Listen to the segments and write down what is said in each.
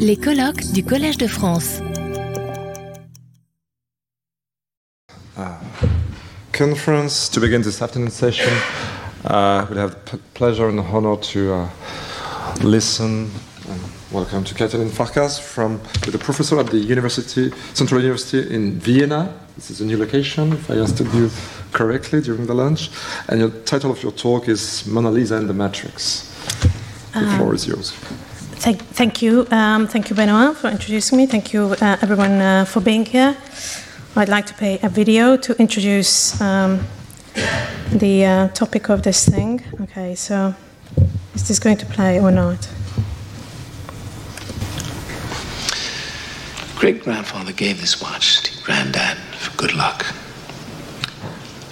Les colloques du Collège de France. conference to begin this afternoon session. Uh, we'll have the p- pleasure and honor to uh, listen and welcome to Katalin Farkas from with a professor at the University Central University in Vienna. This is a new location, if I understood you correctly during the lunch. And your title of your talk is Mona Lisa and the Matrix. The floor is yours. Thank, thank you. Um, thank you, Benoit, for introducing me. Thank you, uh, everyone, uh, for being here. I'd like to play a video to introduce um, the uh, topic of this thing. Okay, so is this going to play or not? Great grandfather gave this watch to granddad for good luck.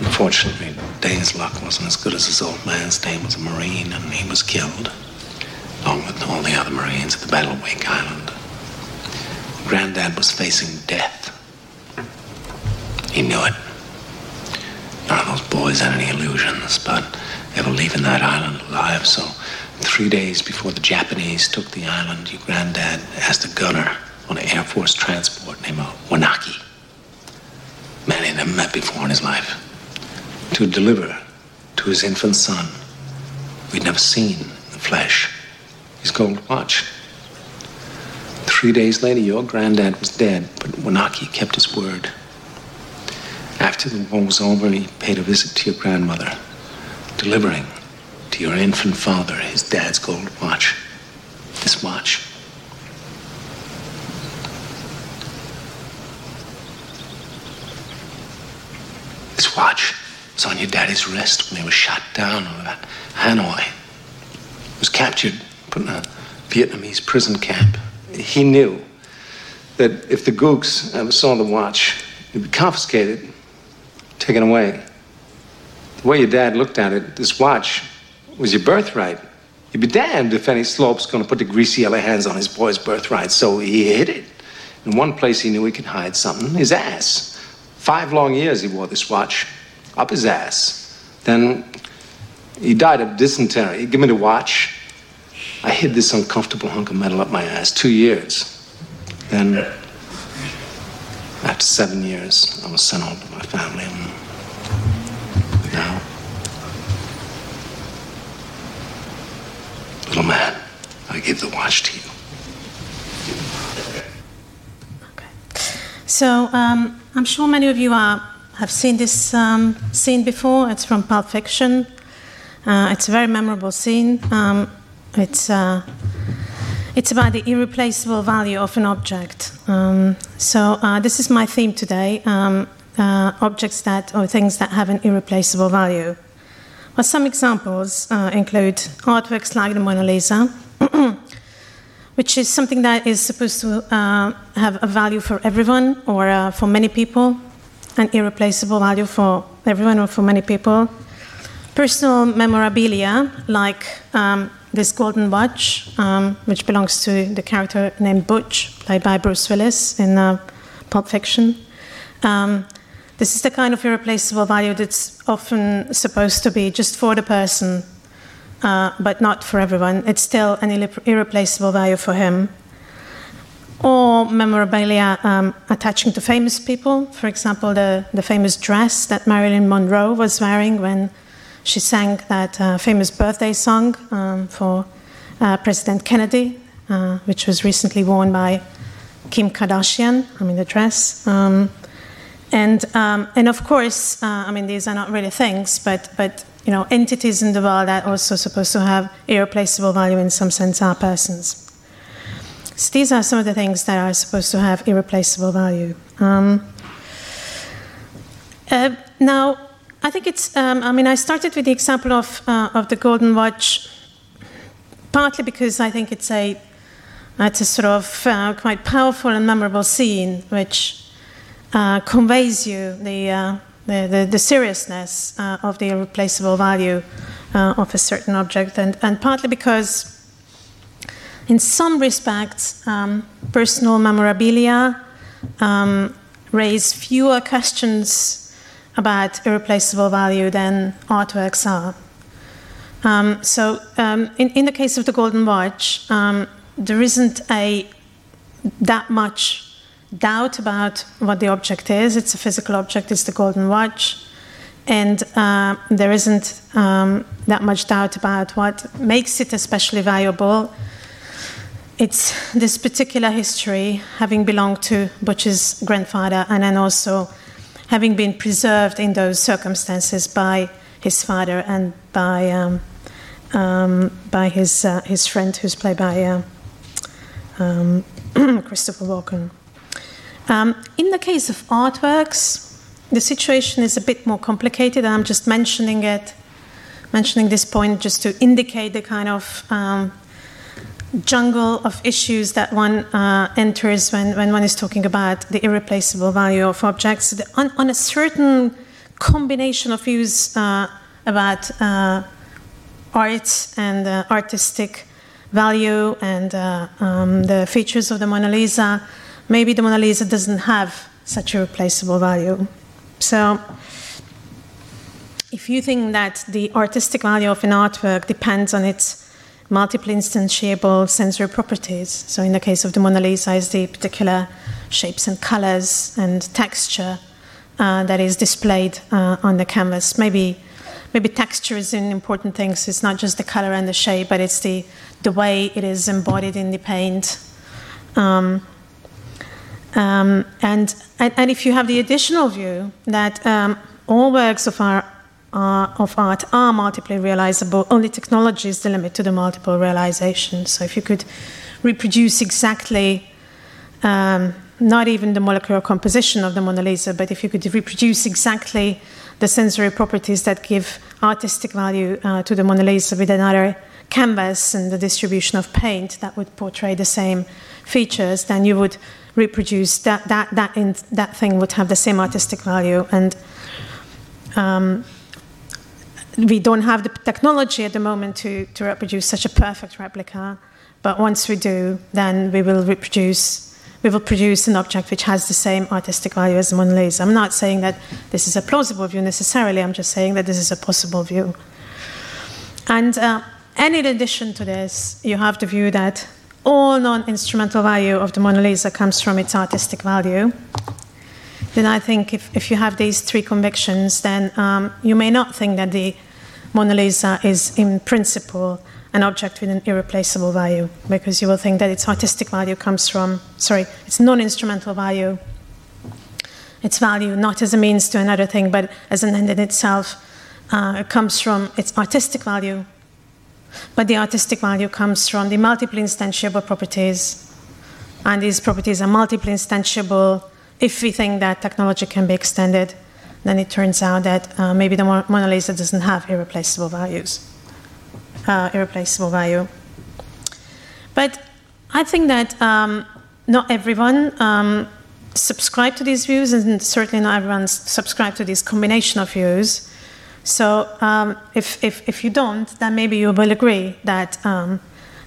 Unfortunately, Dane's luck wasn't as good as his old man's. Dane was a Marine and he was killed, along with all the other Marines at the Battle of Wake Island. Granddad was facing death. He knew it. None of those boys had any illusions about ever leaving that island alive, so three days before the Japanese took the island, your granddad asked a gunner on an Air Force transport named uh, Winocki, man he'd never met before in his life, to deliver to his infant son, we'd never seen in the flesh, his gold watch. Three days later, your granddad was dead, but Winocki kept his word. After the war was over, he paid a visit to your grandmother, delivering to your infant father his dad's gold watch. This watch. This watch was on your daddy's wrist when they were shot down over Hanoi. He was captured, in a Vietnamese prison camp. He knew that if the gooks ever saw the watch, it'd be confiscated, taken away. The way your dad looked at it, this watch was your birthright. You'd be damned if any slope's gonna put the greasy yellow hands on his boy's birthright, so he hid it. In one place he knew he could hide something his ass. Five long years he wore this watch, up his ass. Then he died of dysentery. He gave me the watch. I hid this uncomfortable hunk of metal up my ass two years. Then, after seven years, I was sent home to my family. And now, little man, I give the watch to you. So um, I'm sure many of you are, have seen this um, scene before. It's from Pulp Fiction. Uh, it's a very memorable scene. Um, it's, uh, it's about the irreplaceable value of an object. Um, so uh, this is my theme today: um, uh, objects that or things that have an irreplaceable value. Well, some examples uh, include artworks like the Mona Lisa. which is something that is supposed to uh, have a value for everyone or uh, for many people, an irreplaceable value for everyone or for many people. Personal memorabilia, like um, this golden watch, um, which belongs to the character named Butch, played by Bruce Willis in uh, Pulp Fiction. Um, this is the kind of irreplaceable value that's often supposed to be just for the person uh, but not for everyone. It's still an irreplaceable value for him. Or memorabilia um, attaching to famous people, for example, the, the famous dress that Marilyn Monroe was wearing when she sang that uh, famous birthday song um, for uh, President Kennedy, uh, which was recently worn by Kim Kardashian. I mean, the dress. Um, and, um, and of course, uh, I mean, these are not really things, but, but you know, entities in the world that are also supposed to have irreplaceable value in some sense are persons. So these are some of the things that are supposed to have irreplaceable value. Um, uh, now, I think it's, um, I mean, I started with the example of, uh, of the Golden Watch, partly because I think it's a, it's a sort of uh, quite powerful and memorable scene which uh, conveys you the, uh, the, the, the, seriousness uh, of the irreplaceable value uh, of a certain object, and, and partly because, in some respects, um, personal memorabilia um, raise fewer questions about irreplaceable value than artworks are. Um, so, um, in, in, the case of the Golden Watch, um, there isn't a that much doubt about what the object is. It's a physical object. It's the golden watch, and uh, there isn't um, that much doubt about what makes it especially valuable. It's this particular history, having belonged to Butch's grandfather, and then also having been preserved in those circumstances by his father and by um, um, by his uh, his friend, who's played by uh, um, Christopher Walken. Um, in the case of artworks, the situation is a bit more complicated. I'm just mentioning it, mentioning this point just to indicate the kind of um, jungle of issues that one uh, enters when, when one is talking about the irreplaceable value of objects. The, on, on, a certain combination of views uh, about uh, art and artistic value and uh, um, the features of the Mona Lisa, maybe the Mona Lisa doesn't have such a replaceable value. So, if you think that the artistic value of an artwork depends on its multiple instantiable sensory properties, so in the case of the Mona Lisa, is the particular shapes and colors and texture uh, that is displayed uh, on the canvas, maybe maybe texture is an important thing. So it's not just the color and the shape, but it's the, the way it is embodied in the paint. Um, um, and, and, and, if you have the additional view that um, all works of, our, uh, of art are multiply realizable, only technology is the limit to the multiple realization. So if you could reproduce exactly um, not even the molecular composition of the Mona Lisa, but if you could reproduce exactly the sensory properties that give artistic value uh, to the Mona Lisa with another canvas and the distribution of paint that would portray the same features, then you would reproduce that that that in, that thing would have the same artistic value and. Um, we don't have the technology at the moment to, to reproduce such a perfect replica, but once we do, then we will reproduce we will produce an object which has the same artistic value as the Mona Lisa. I'm not saying that this is a plausible view necessarily, I'm just saying that this is a possible view. And, uh, and in addition to this, you have the view that all non instrumental value of the Mona Lisa comes from its artistic value. Then I think if, if you have these three convictions, then um, you may not think that the Mona Lisa is in principle an object with an irreplaceable value because you will think that its artistic value comes from, sorry, its non instrumental value, its value not as a means to another thing but as an end in itself, uh, comes from its artistic value. But the artistic value comes from the multiple instantiable properties, and these properties are multiple instantiable if we think that technology can be extended. Then it turns out that uh, maybe the Mona Lisa doesn't have irreplaceable values uh, irreplaceable value. But I think that um, not everyone um, subscribe to these views, and certainly not everyone subscribe to this combination of views. So um, if, if, if you don't, then maybe you will agree that um,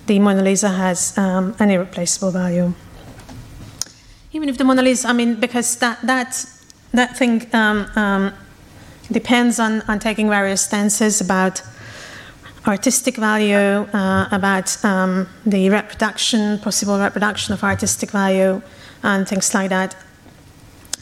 the Mona Lisa has um, an irreplaceable value. Even if the Mona Lisa, I mean, because that, that, that thing um, depends on, on taking various stances about artistic value, uh, about um, the reproduction, possible reproduction of artistic value, and things like that.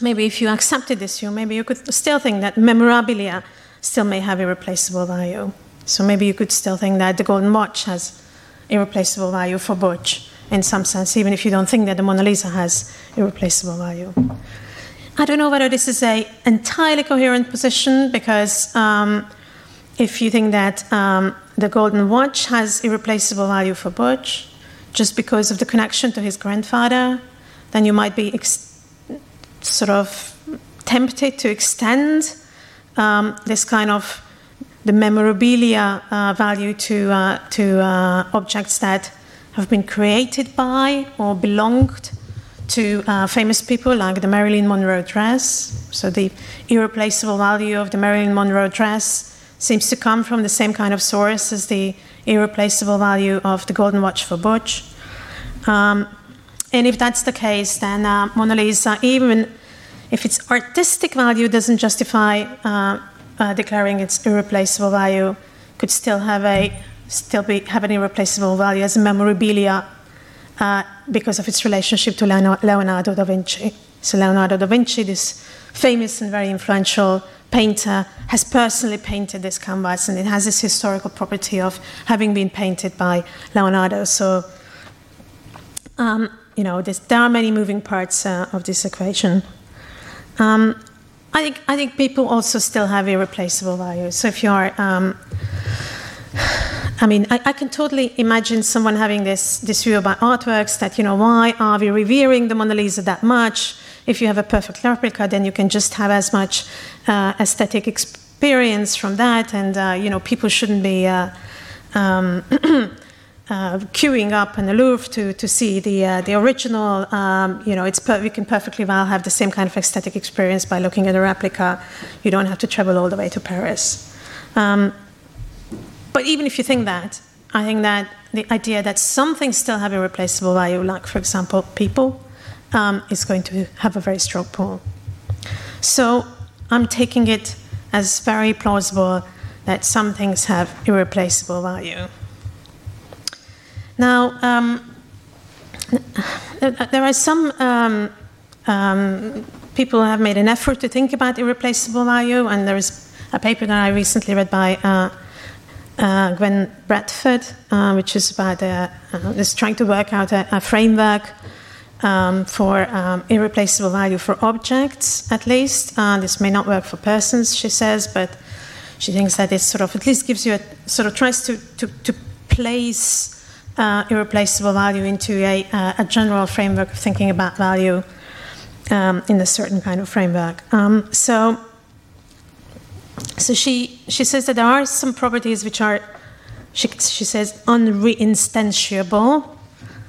Maybe if you accepted this view, maybe you could still think that memorabilia still may have irreplaceable value. So maybe you could still think that the golden watch has irreplaceable value for Butch in some sense, even if you don't think that the Mona Lisa has irreplaceable value. I don't know whether this is a entirely coherent position because um, if you think that um, the golden watch has irreplaceable value for Butch, just because of the connection to his grandfather, then you might be ex- sort of tempted to extend um, this kind of the memorabilia uh, value to, uh, to uh, objects that have been created by or belonged to uh, famous people like the Marilyn Monroe dress. So the irreplaceable value of the Marilyn Monroe dress seems to come from the same kind of source as the irreplaceable value of the golden watch for Butch. Um, and if that's the case, then uh, Mona Lisa, even if its artistic value doesn't justify uh, uh, declaring its irreplaceable value, could still have a still be have an irreplaceable value as a memorabilia uh, because of its relationship to Leonardo da Vinci. So, Leonardo da Vinci, this famous and very influential painter, has personally painted this canvas, and it has this historical property of having been painted by Leonardo. So, um, you know, there are many moving parts uh, of this equation. Um, I think I think people also still have irreplaceable value. So if you are, um, I mean, I, I, can totally imagine someone having this this view about artworks that you know why are we revering the Mona Lisa that much? If you have a perfect replica, then you can just have as much uh, aesthetic experience from that, and uh, you know people shouldn't be. Uh, um, uh, queuing up in the Louvre to, to see the, uh, the original. Um, you know, it's per- you can perfectly well have the same kind of aesthetic experience by looking at a replica. You don't have to travel all the way to Paris. Um, but even if you think that, I think that the idea that some things still have irreplaceable value, like, for example, people, um, is going to have a very strong pull. So I'm taking it as very plausible that some things have irreplaceable value. Now, um, there are some um, um, people who have made an effort to think about irreplaceable value, and there is a paper that I recently read by uh, uh, Gwen Bradford, uh, which is about uh, is trying to work out a, a framework um, for um, irreplaceable value for objects, at least. Uh, this may not work for persons, she says, but she thinks that it sort of at least gives you a sort of tries to to, to place uh, irreplaceable value into a, uh, a, general framework of thinking about value um, in a certain kind of framework. Um, so, so she she says that there are some properties which are, she, she says, unreinstantiable.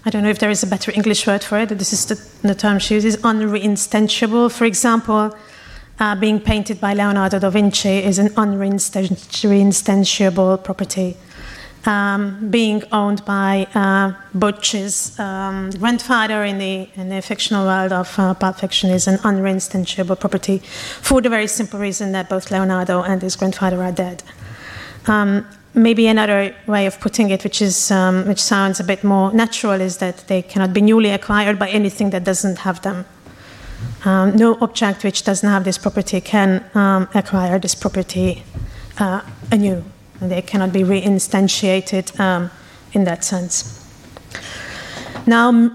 I don't know if there is a better English word for it. This is the, the term she uses, unreinstantiable. For example, uh, being painted by Leonardo da Vinci is an unreinstantiable property um, being owned by uh, Butch's um, grandfather in the, in the fictional world of uh, Pulp Fiction is an unreinstantiable property for the very simple reason that both Leonardo and his grandfather are dead. Um, maybe another way of putting it, which, is, um, which sounds a bit more natural, is that they cannot be newly acquired by anything that doesn't have them. Um, no object which doesn't have this property can um, acquire this property uh, anew. They cannot be reinstantiated um, in that sense. Now,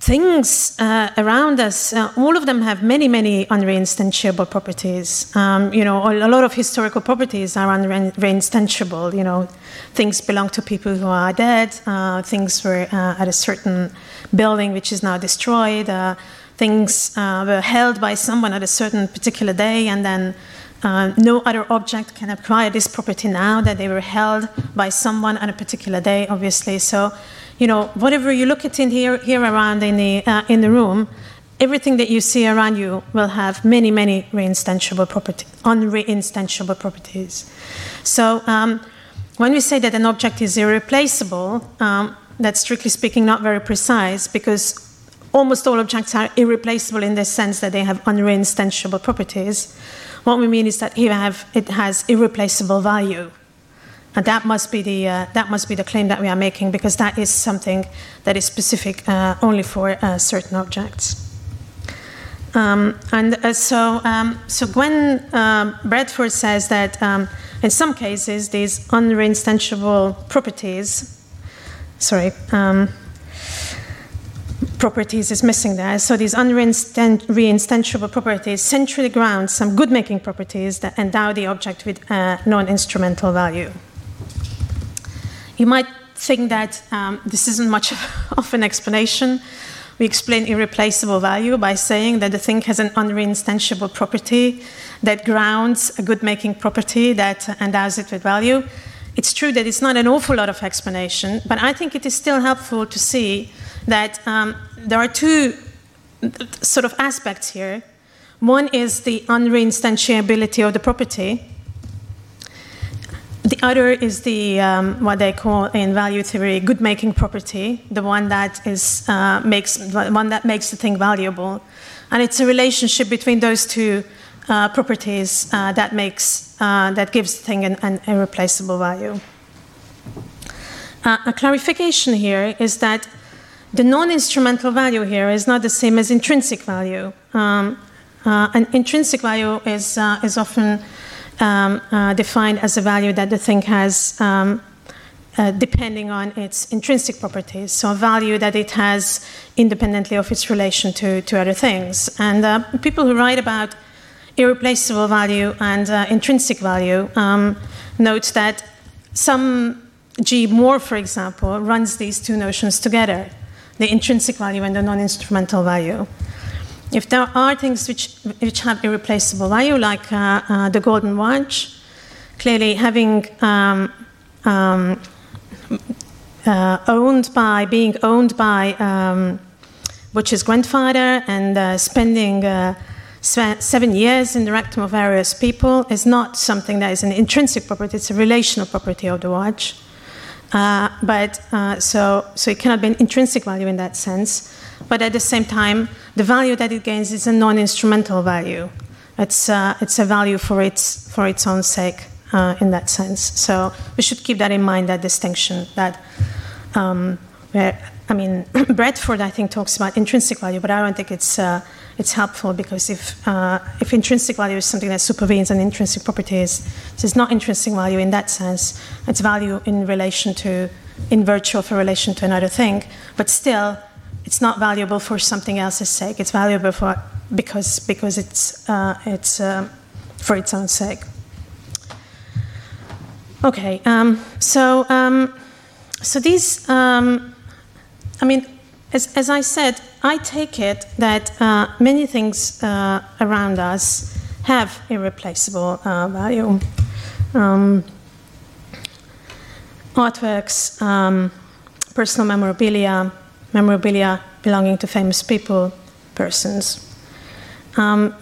things uh, around us, uh, all of them have many, many unreinstantiable properties. Um, you know, a lot of historical properties are unreinstantiable. You know, things belong to people who are dead. Uh, things were uh, at a certain building which is now destroyed. Uh, things uh, were held by someone at a certain particular day, and then uh, no other object can acquire this property now that they were held by someone on a particular day, obviously. So, you know, whatever you look at in here, here around in the, uh, in the room, everything that you see around you will have many, many reinstantiable property, unreinstantiable properties. So, um, when we say that an object is irreplaceable, um, that's strictly speaking not very precise because almost all objects are irreplaceable in the sense that they have unreinstantiable properties. What we mean is that have, it has irreplaceable value. And that must, be the, uh, that must be the claim that we are making because that is something that is specific uh, only for uh, certain objects. Um, and uh, so, um, so Gwen um, Bradford says that um, in some cases, these unreinstantiable properties, sorry, um, properties is missing there. So these unreinstantiable properties centrally ground some good-making properties that endow the object with uh, non-instrumental value. You might think that um, this isn't much of an explanation. We explain irreplaceable value by saying that the thing has an unreinstantiable property that grounds a good-making property that endows it with value. It's true that it's not an awful lot of explanation, but I think it is still helpful to see that um, there are two sort of aspects here. One is the unreinstantiability of the property. The other is the um, what they call in value theory good making property, the one that is uh, makes one that makes the thing valuable, and it's a relationship between those two uh, properties uh, that makes uh, that gives the thing an, an irreplaceable value. Uh, a clarification here is that the non-instrumental value here is not the same as intrinsic value. Um, uh, an intrinsic value is, uh, is often um, uh, defined as a value that the thing has um, uh, depending on its intrinsic properties, so a value that it has independently of its relation to, to other things. And uh, people who write about irreplaceable value and uh, intrinsic value um, note that some G. Moore, for example, runs these two notions together the intrinsic value and the non instrumental value. If there are things which, which have irreplaceable value, like uh, uh, the golden watch, clearly having um, um, uh, owned by, being owned by um, Butch's grandfather and uh, spending uh, seven years in the rectum of various people is not something that is an intrinsic property, it's a relational property of the watch. Uh, but uh, so, so it cannot be an intrinsic value in that sense. But at the same time, the value that it gains is a non-instrumental value. It's, uh, it's a value for its, for its own sake uh, in that sense. So we should keep that in mind, that distinction. That, um, I mean, Bradford, I think, talks about intrinsic value, but I don't think it's, uh, it's helpful because if, uh, if intrinsic value is something that supervenes on intrinsic properties, this is not intrinsic value in that sense. It's value in relation to, in virtue of a relation to another thing, but still, it's not valuable for something else's sake. It's valuable for because because it's uh, it's uh, for its own sake. Okay, um, so um, so these, um, I mean, as, as I said, I take it that uh, many things uh, around us have irreplaceable uh, value. Um, artworks, um, personal memorabilia, memorabilia belonging to famous people, persons. Um,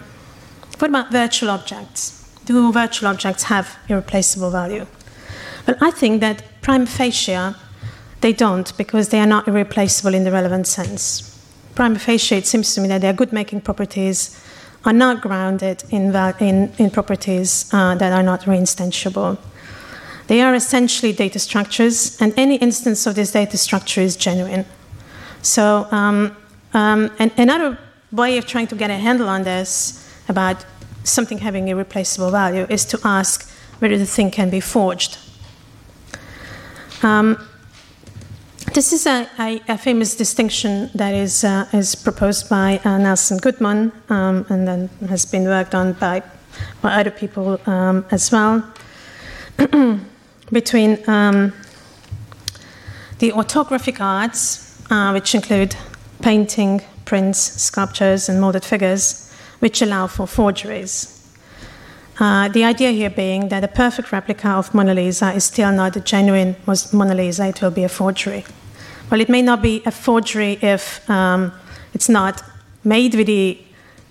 what about virtual objects? Do virtual objects have irreplaceable value? Well, I think that prima facie they don't because they are not irreplaceable in the relevant sense. Prima facie, it seems to me that their good making properties are not grounded in, in, in properties uh, that are not reinstantiable. They are essentially data structures, and any instance of this data structure is genuine. So, um, um, and another way of trying to get a handle on this about something having irreplaceable value is to ask whether the thing can be forged. Um, this is a, a, a, famous distinction that is, uh, is proposed by uh, Nelson Goodman um, and then has been worked on by, by other people um, as well between um, the autographic arts, uh, which include painting, prints, sculptures, and molded figures, which allow for forgeries. Uh, the idea here being that a perfect replica of Mona Lisa is still not a genuine Mona Lisa, it will be a forgery. Well, it may not be a forgery if um, it's not made with the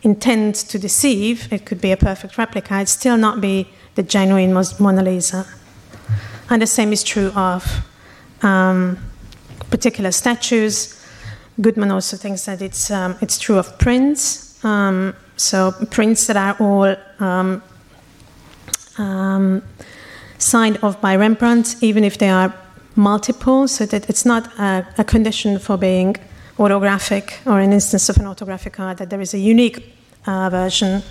intent to deceive, it could be a perfect replica, it still not be the genuine Mona Lisa. And the same is true of um, particular statues. Goodman also thinks that it's, um, it's true of prints. Um, so, prints that are all um, signed off by Rembrandt, even if they are multiple, so that it's not a, a, condition for being autographic or an instance of an autographic art that there is a unique uh, version,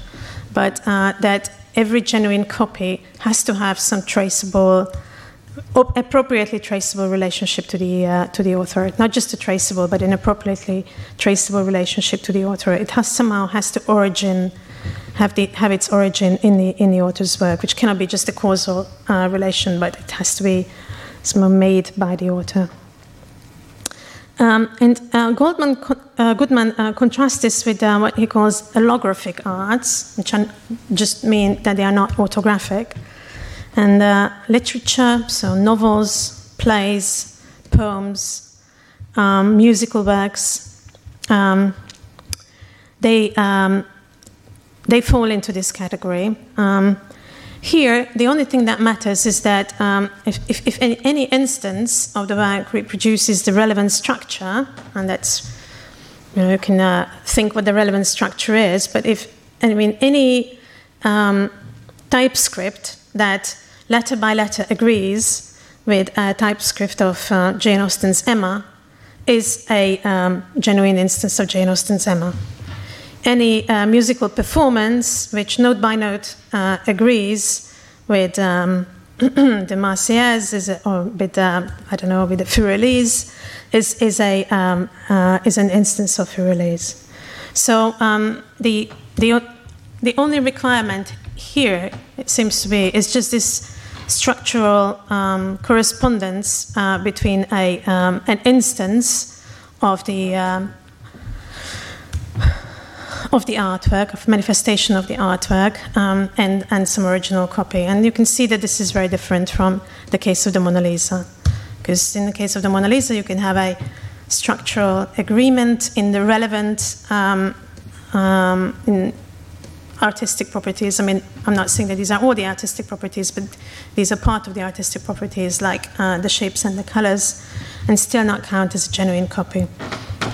but uh, that every genuine copy has to have some traceable, appropriately traceable relationship to the uh, to the author. Not just a traceable, but an appropriately traceable relationship to the author. It has somehow has to origin have, the, have its origin in the, in the author's work, which cannot be just a causal uh, relation, but it has to be somehow made by the author. Um, and uh, Goldman, uh, Goodman uh, contrasts this with uh, what he calls allographic arts, which just mean that they are not autographic. And uh, literature, so novels, plays, poems, um, musical works, um, they um, they fall into this category. Um, here, the only thing that matters is that um, if, if, if any, any, instance of the work reproduces the relevant structure, and that's, you know, you can uh, think what the relevant structure is, but if, I mean, any um, typescript that letter by letter agrees with a typescript of uh, Jane Austen's Emma is a um, genuine instance of Jane Austen's Emma. Any uh, musical performance which note by note uh, agrees with um, the Marseillaise or with uh, I don't know with the Für Elise is is a um, uh, is an instance of Für Elise. So um, the the the only requirement here it seems to be is just this structural um, correspondence uh, between a um, an instance of the um, of the artwork, of manifestation of the artwork, um, and, and some original copy. And you can see that this is very different from the case of the Mona Lisa. Because in the case of the Mona Lisa, you can have a structural agreement in the relevant um, um, in artistic properties. I mean, I'm not saying that these are all the artistic properties, but these are part of the artistic properties, like uh, the shapes and the colors, and still not count as a genuine copy.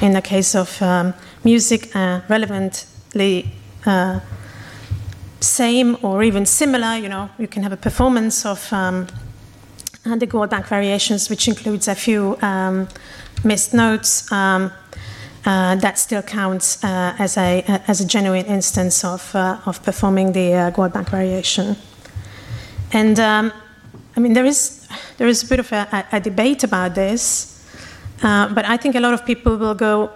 In the case of um, music uh, relevantly uh, same or even similar. You know, you can have a performance of um, the Goldberg variations, which includes a few um, missed notes. Um, uh, that still counts uh, as a as a genuine instance of uh, of performing the uh, Goldberg variation. And um, I mean, there is there is a bit of a, a debate about this, but I think a lot of people will go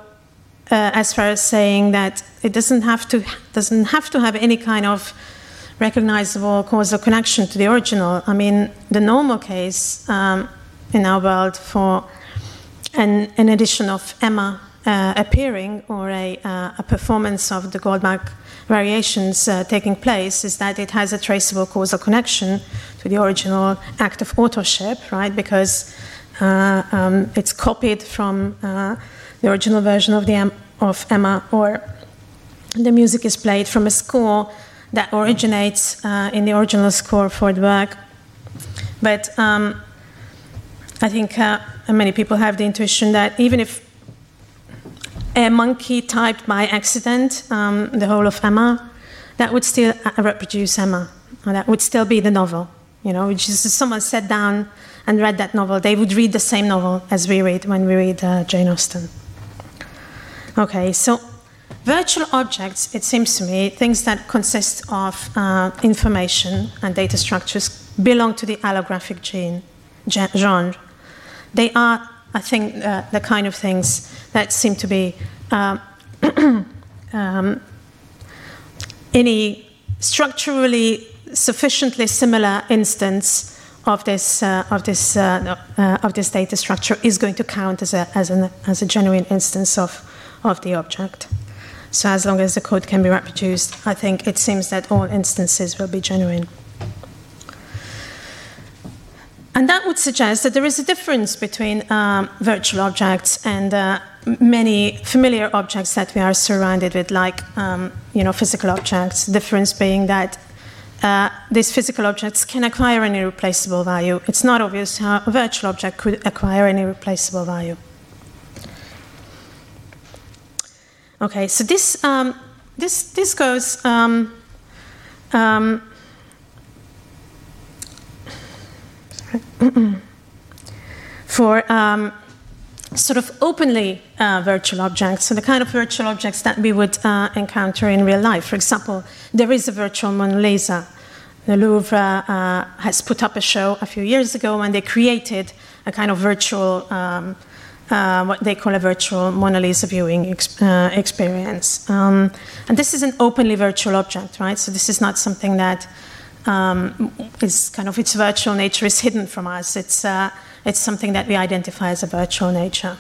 uh, as far as saying that it doesn't have to doesn't have to have any kind of recognizable causal connection to the original. I mean, the normal case um, in our world for an, an edition of Emma uh, appearing or a, uh, a, performance of the Goldberg variations uh, taking place is that it has a traceable causal connection to the original act of authorship, right? Because uh, um, it's copied from uh, the original version of the of Emma, or the music is played from a score that originates uh, in the original score for the work. But um, I think uh, many people have the intuition that even if a monkey typed by accident um, the whole of Emma, that would still uh, reproduce Emma. That would still be the novel. You know, which is if someone sat down and read that novel, they would read the same novel as we read when we read uh, Jane Austen. Okay, so virtual objects, it seems to me, things that consist of uh, information and data structures belong to the allographic gene, genre. They are, I think, uh, the kind of things that seem to be uh, um, any structurally sufficiently similar instance of this uh, of this uh, uh, of this data structure is going to count as a as, an, as a genuine instance of of the object. So as long as the code can be reproduced, I think it seems that all instances will be genuine. And that would suggest that there is a difference between um, virtual objects and uh, many familiar objects that we are surrounded with, like um, you know physical objects. The difference being that uh, these physical objects can acquire any replaceable value. It's not obvious how a virtual object could acquire any replaceable value. Okay, so this um, this this goes. Um, um, for um, sort of openly uh, virtual objects, so the kind of virtual objects that we would uh, encounter in real life. For example, there is a virtual Mona Lisa. The Louvre uh, has put up a show a few years ago when they created a kind of virtual um, uh, what they call a virtual Mona Lisa viewing ex- uh, experience. Um, and this is an openly virtual object, right? So this is not something that um, is kind of its virtual nature is hidden from us. It's, uh, it's something that we identify as a virtual nature.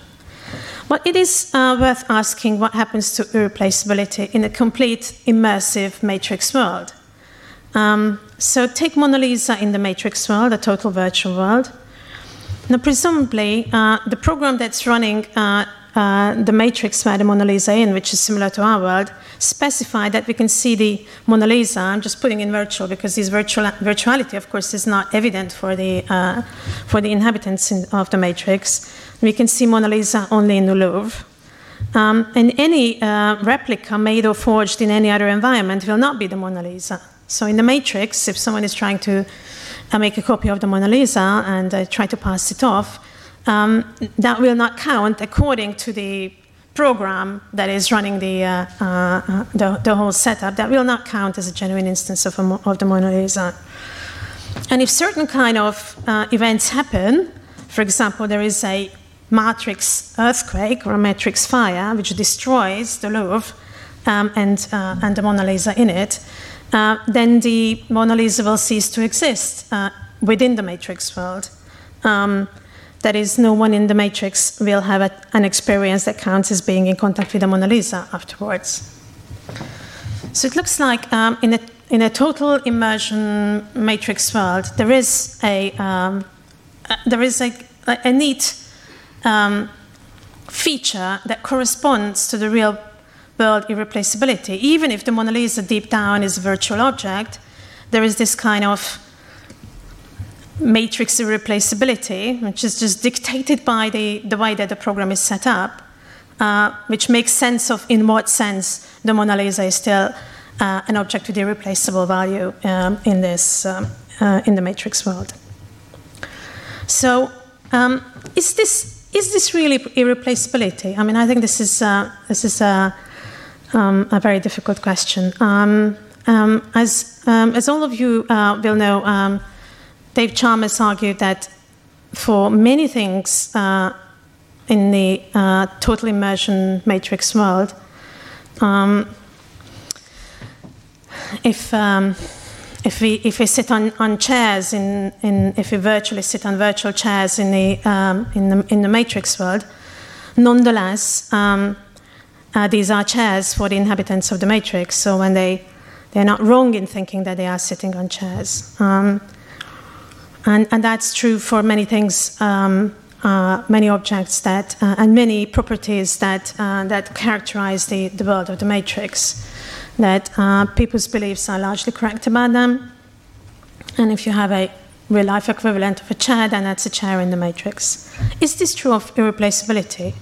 But it is uh, worth asking what happens to irreplaceability in a complete immersive matrix world. Um, so take Mona Lisa in the matrix world, a total virtual world. Now, presumably, uh, the program that's running uh, uh, the matrix where the Mona Lisa in, which is similar to our world, specify that we can see the Mona Lisa. I'm just putting in virtual because this virtual, virtuality, of course, is not evident for the, uh, for the inhabitants in, of the matrix. We can see Mona Lisa only in the Louvre. Um, and any uh, replica made or forged in any other environment will not be the Mona Lisa. So in the matrix, if someone is trying to I make a copy of the Mona Lisa and I try to pass it off. um, that will not count according to the program that is running the, uh, uh, the, the, whole setup. That will not count as a genuine instance of, a, of the Mona Lisa. And if certain kind of uh, events happen, for example, there is a matrix earthquake or a matrix fire which destroys the Louvre um, and, uh, and the Mona Lisa in it, uh, then the Mona Lisa will cease to exist uh, within the matrix world. Um, that is, no one in the matrix will have a, an experience that counts as being in contact with the Mona Lisa afterwards. So it looks like um, in, a, in a total immersion matrix world, there is a, um, uh, there is a, a neat um, feature that corresponds to the real world irreplaceability. Even if the Mona Lisa deep down is a virtual object, there is this kind of matrix irreplaceability, which is just dictated by the, the way that the program is set up, uh, which makes sense of in what sense the Mona Lisa is still uh, an object with irreplaceable value um, in this um, uh, in the matrix world. So, um, is this is this really irreplaceability? I mean, I think this is uh, this is a, um, a very difficult question. Um, um, as as all of you uh, will know Dave Chalmers argued that for many things uh, in the uh, total immersion matrix world, um, if um, if we if we sit on, on chairs in, in if we virtually sit on virtual chairs in the um, in the in the matrix world, nonetheless, um, uh, these are chairs for the inhabitants of the matrix. So when they they're not wrong in thinking that they are sitting on chairs. Um, and, and that's true for many things, um, uh, many objects that, uh, and many properties that, uh, that characterize the, the world of the matrix, that uh, people's beliefs are largely correct about them. And if you have a real life equivalent of a chair, then that's a chair in the matrix. Is this true of irreplaceability?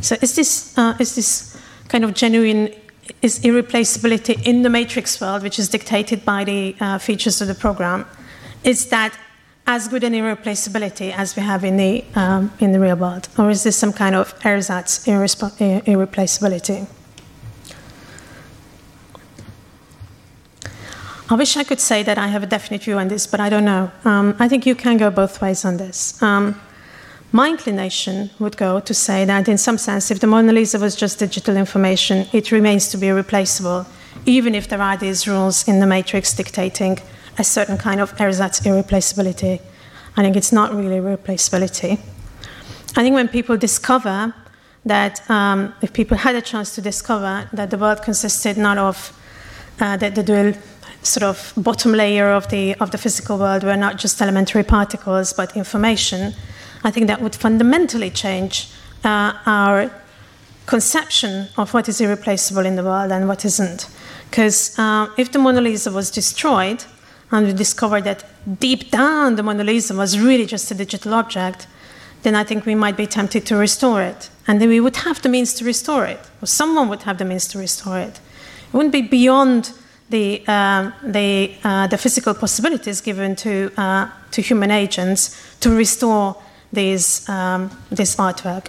So is this, uh, is this kind of genuine is irreplaceability in the matrix world, which is dictated by the uh, features of the program, is that as good an irreplaceability as we have in the, um, in the real world? Or is this some kind of ersatz irreplaceability? I wish I could say that I have a definite view on this, but I don't know. Um, I think you can go both ways on this. Um, my inclination would go to say that, in some sense, if the Mona Lisa was just digital information, it remains to be replaceable, even if there are these rules in the matrix dictating a certain kind of ersatz irreplaceability. I think it's not really replaceability. I think when people discover that, um, if people had a chance to discover that the world consisted not of uh, that the dual sort of bottom layer of the of the physical world were not just elementary particles but information, I think that would fundamentally change uh, our conception of what is irreplaceable in the world and what isn't. Because uh, if the Mona Lisa was destroyed, and we discovered that deep down the Mona Lisa was really just a digital object, then I think we might be tempted to restore it. And then we would have the means to restore it, or someone would have the means to restore it. It wouldn't be beyond the, uh, the, uh, the physical possibilities given to, uh, to human agents to restore these, um, this artwork.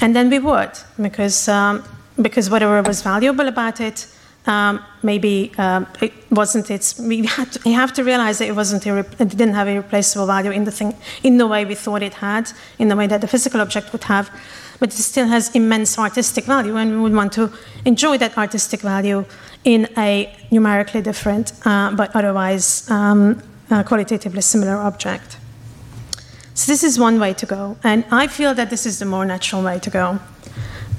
And then we would, because, um, because whatever was valuable about it um, maybe um, it wasn't its. We had to, you have to realize that it wasn't. It didn't have a replaceable value in the thing, in the way we thought it had, in the way that the physical object would have. But it still has immense artistic value, and we would want to enjoy that artistic value in a numerically different, uh, but otherwise um, uh, qualitatively similar object. So this is one way to go, and I feel that this is the more natural way to go.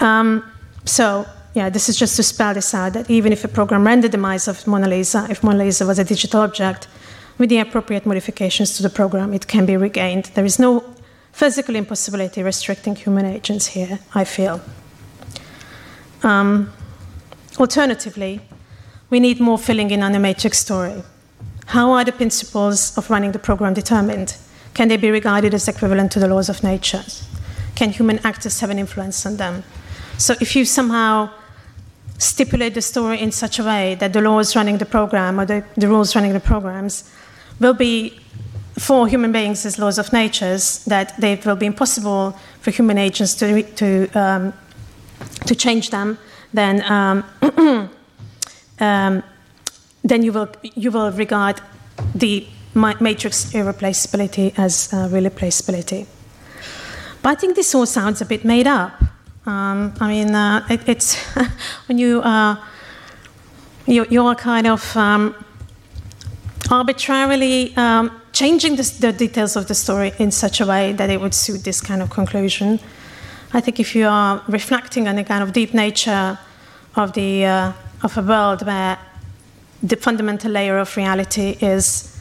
Um, so yeah, this is just to spell this out that even if a program ran the demise of Mona Lisa, if Mona Lisa was a digital object, with the appropriate modifications to the program, it can be regained. There is no physical impossibility restricting human agents here, I feel. Um, alternatively, we need more filling in on the matrix story. How are the principles of running the program determined? Can they be regarded as equivalent to the laws of nature? Can human actors have an influence on them? So if you somehow stipulate the story in such a way that the laws running the program or the, the rules running the programs will be for human beings as laws of natures that it will be impossible for human agents to, to, um, to change them, then, um, um, then you, will, you will regard the matrix irreplaceability as uh, replaceability. But I think this all sounds a bit made up. Um, I mean, uh, it, it's when you, uh, you, you are kind of um, arbitrarily um, changing the, the, details of the story in such a way that it would suit this kind of conclusion. I think if you are reflecting on the kind of deep nature of the uh, of a world where the fundamental layer of reality is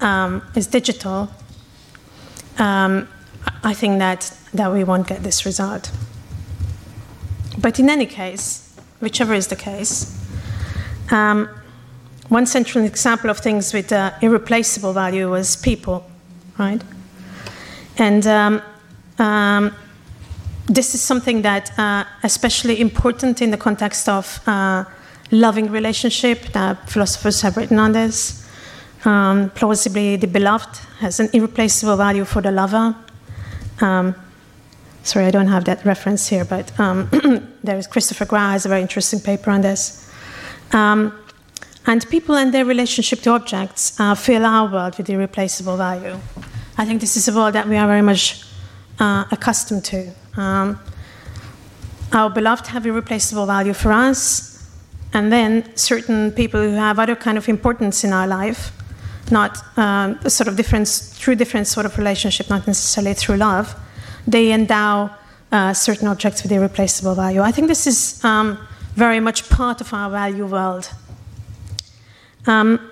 is digital, um, I think that that we won't get this result. But in any case, whichever is the case, um, one central example of things with uh, irreplaceable value was people, right? And um, um, this is something that uh, especially important in the context of uh, loving relationship. Philosophers have written on this. Um, plausibly, the beloved has an irreplaceable value for the lover. Um, sorry, I don't have that reference here, but um, there is Christopher Grau has a very interesting paper on this. Um, and people and their relationship to objects uh, fill our world with irreplaceable value. I think this is a world that we are very much uh, accustomed to. Um, our beloved have irreplaceable value for us, and then certain people who have other kind of importance in our life, not um, sort of different through different sort of relationship, not necessarily through love, they endow uh, certain objects with irreplaceable value. I think this is um, very much part of our value world um,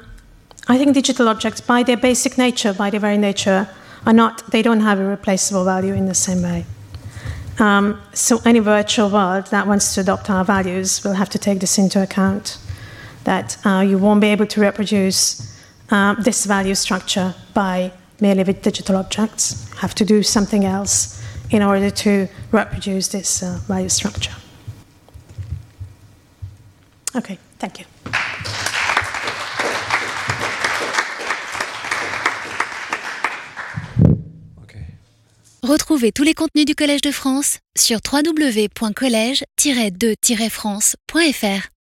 I think digital objects, by their basic nature, by their very nature, are not, they don't have a replaceable value in the same way. Um, so any virtual world that wants to adopt our values will have to take this into account, that uh, you won't be able to reproduce uh, this value structure by merely with digital objects. Have to do something else in order to reproduce this uh, value structure. Okay, thank you. Retrouvez tous les contenus du Collège de France sur www.colège-2-france.fr.